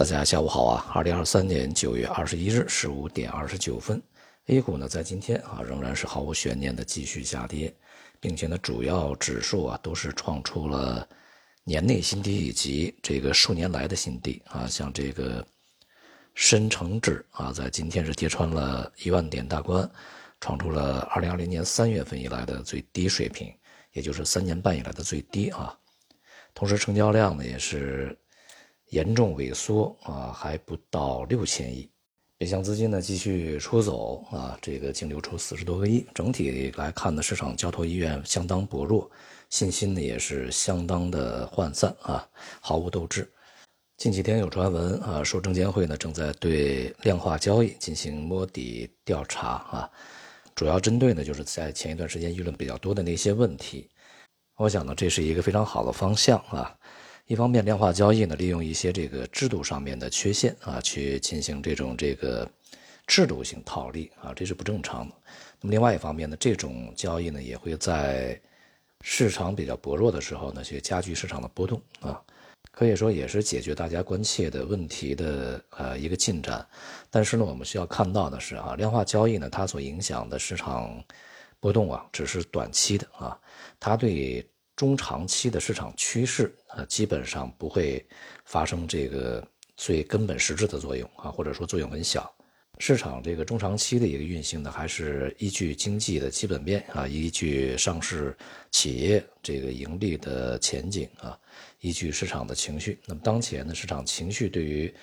大家下午好啊！二零二三年九月二十一日十五点二十九分，A 股呢在今天啊仍然是毫无悬念的继续下跌，并且呢主要指数啊都是创出了年内新低以及这个数年来的新低啊，像这个深成指啊在今天是跌穿了一万点大关，创出了二零二零年三月份以来的最低水平，也就是三年半以来的最低啊。同时，成交量呢也是严重萎缩啊，还不到六千亿。北向资金呢继续出走啊，这个净流出四十多个亿。整体来看呢，市场交投意愿相当薄弱，信心呢也是相当的涣散啊，毫无斗志。近几天有传闻啊，说证监会呢正在对量化交易进行摸底调查啊，主要针对呢就是在前一段时间议论比较多的那些问题。我想呢，这是一个非常好的方向啊。一方面，量化交易呢，利用一些这个制度上面的缺陷啊，去进行这种这个制度性套利啊，这是不正常的。那么另外一方面呢，这种交易呢，也会在市场比较薄弱的时候呢，去加剧市场的波动啊。可以说也是解决大家关切的问题的呃一个进展。但是呢，我们需要看到的是啊，量化交易呢，它所影响的市场。波动啊，只是短期的啊，它对中长期的市场趋势啊，基本上不会发生这个最根本实质的作用啊，或者说作用很小。市场这个中长期的一个运行呢，还是依据经济的基本面啊，依据上市企业这个盈利的前景啊，依据市场的情绪。那么当前呢，市场情绪对于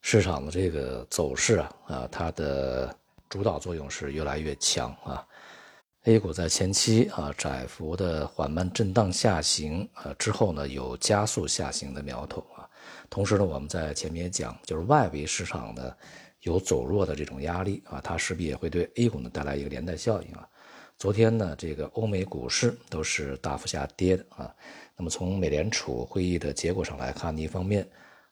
市场的这个走势啊啊，它的主导作用是越来越强啊。A 股在前期啊窄幅的缓慢震荡下行啊之后呢有加速下行的苗头啊，同时呢我们在前面也讲就是外围市场呢有走弱的这种压力啊，它势必也会对 A 股呢带来一个连带效应啊。昨天呢这个欧美股市都是大幅下跌的啊，那么从美联储会议的结果上来看，一方面。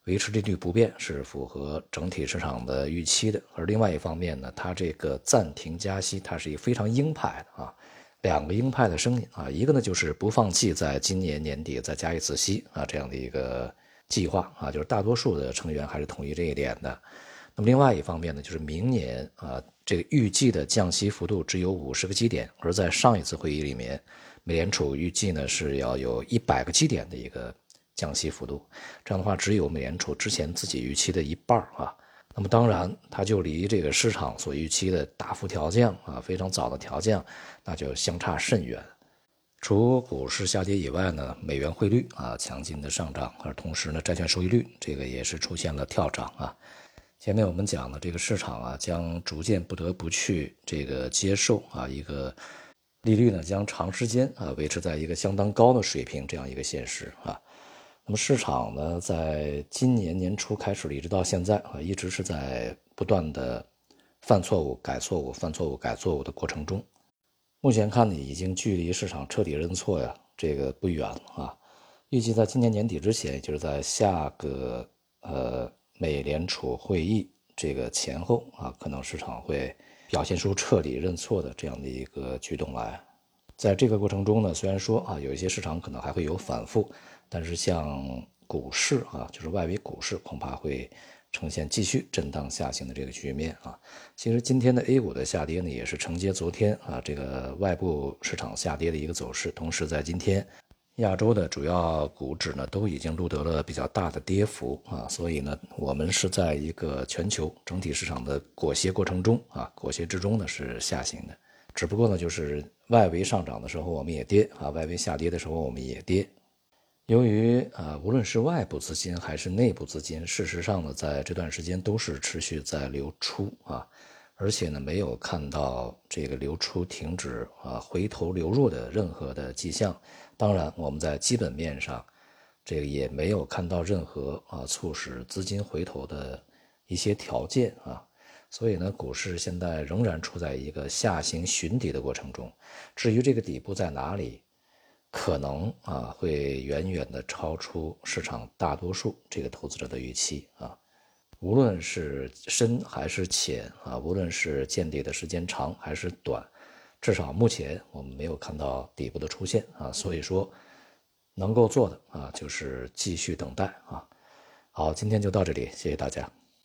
维持利率不变是符合整体市场的预期的，而另外一方面呢，它这个暂停加息，它是一个非常鹰派的啊，两个鹰派的声音啊，一个呢就是不放弃在今年年底再加一次息啊这样的一个计划啊，就是大多数的成员还是同意这一点的。那么另外一方面呢，就是明年啊这个预计的降息幅度只有五十个基点，而在上一次会议里面，美联储预计呢是要有一百个基点的一个。降息幅度，这样的话只有美联储之前自己预期的一半啊。那么当然，它就离这个市场所预期的大幅调降啊，非常早的调降，那就相差甚远。除股市下跌以外呢，美元汇率啊强劲的上涨，而同时呢，债券收益率这个也是出现了跳涨啊。前面我们讲的这个市场啊，将逐渐不得不去这个接受啊一个利率呢将长时间啊维持在一个相当高的水平这样一个现实啊。那么市场呢，在今年年初开始，一直到现在啊，一直是在不断的犯错误、改错误、犯错误、改错误的过程中。目前看呢，已经距离市场彻底认错呀，这个不远啊。预计在今年年底之前，也就是在下个呃美联储会议这个前后啊，可能市场会表现出彻底认错的这样的一个举动来。在这个过程中呢，虽然说啊，有一些市场可能还会有反复。但是像股市啊，就是外围股市，恐怕会呈现继续震荡下行的这个局面啊。其实今天的 A 股的下跌呢，也是承接昨天啊这个外部市场下跌的一个走势。同时在今天，亚洲的主要股指呢都已经录得了比较大的跌幅啊。所以呢，我们是在一个全球整体市场的裹挟过程中啊，裹挟之中呢是下行的。只不过呢，就是外围上涨的时候我们也跌啊，外围下跌的时候我们也跌。由于啊，无论是外部资金还是内部资金，事实上呢，在这段时间都是持续在流出啊，而且呢，没有看到这个流出停止啊，回头流入的任何的迹象。当然，我们在基本面上，这个也没有看到任何啊促使资金回头的一些条件啊，所以呢，股市现在仍然处在一个下行寻底的过程中。至于这个底部在哪里？可能啊，会远远的超出市场大多数这个投资者的预期啊，无论是深还是浅啊，无论是见底的时间长还是短，至少目前我们没有看到底部的出现啊，所以说能够做的啊，就是继续等待啊。好，今天就到这里，谢谢大家。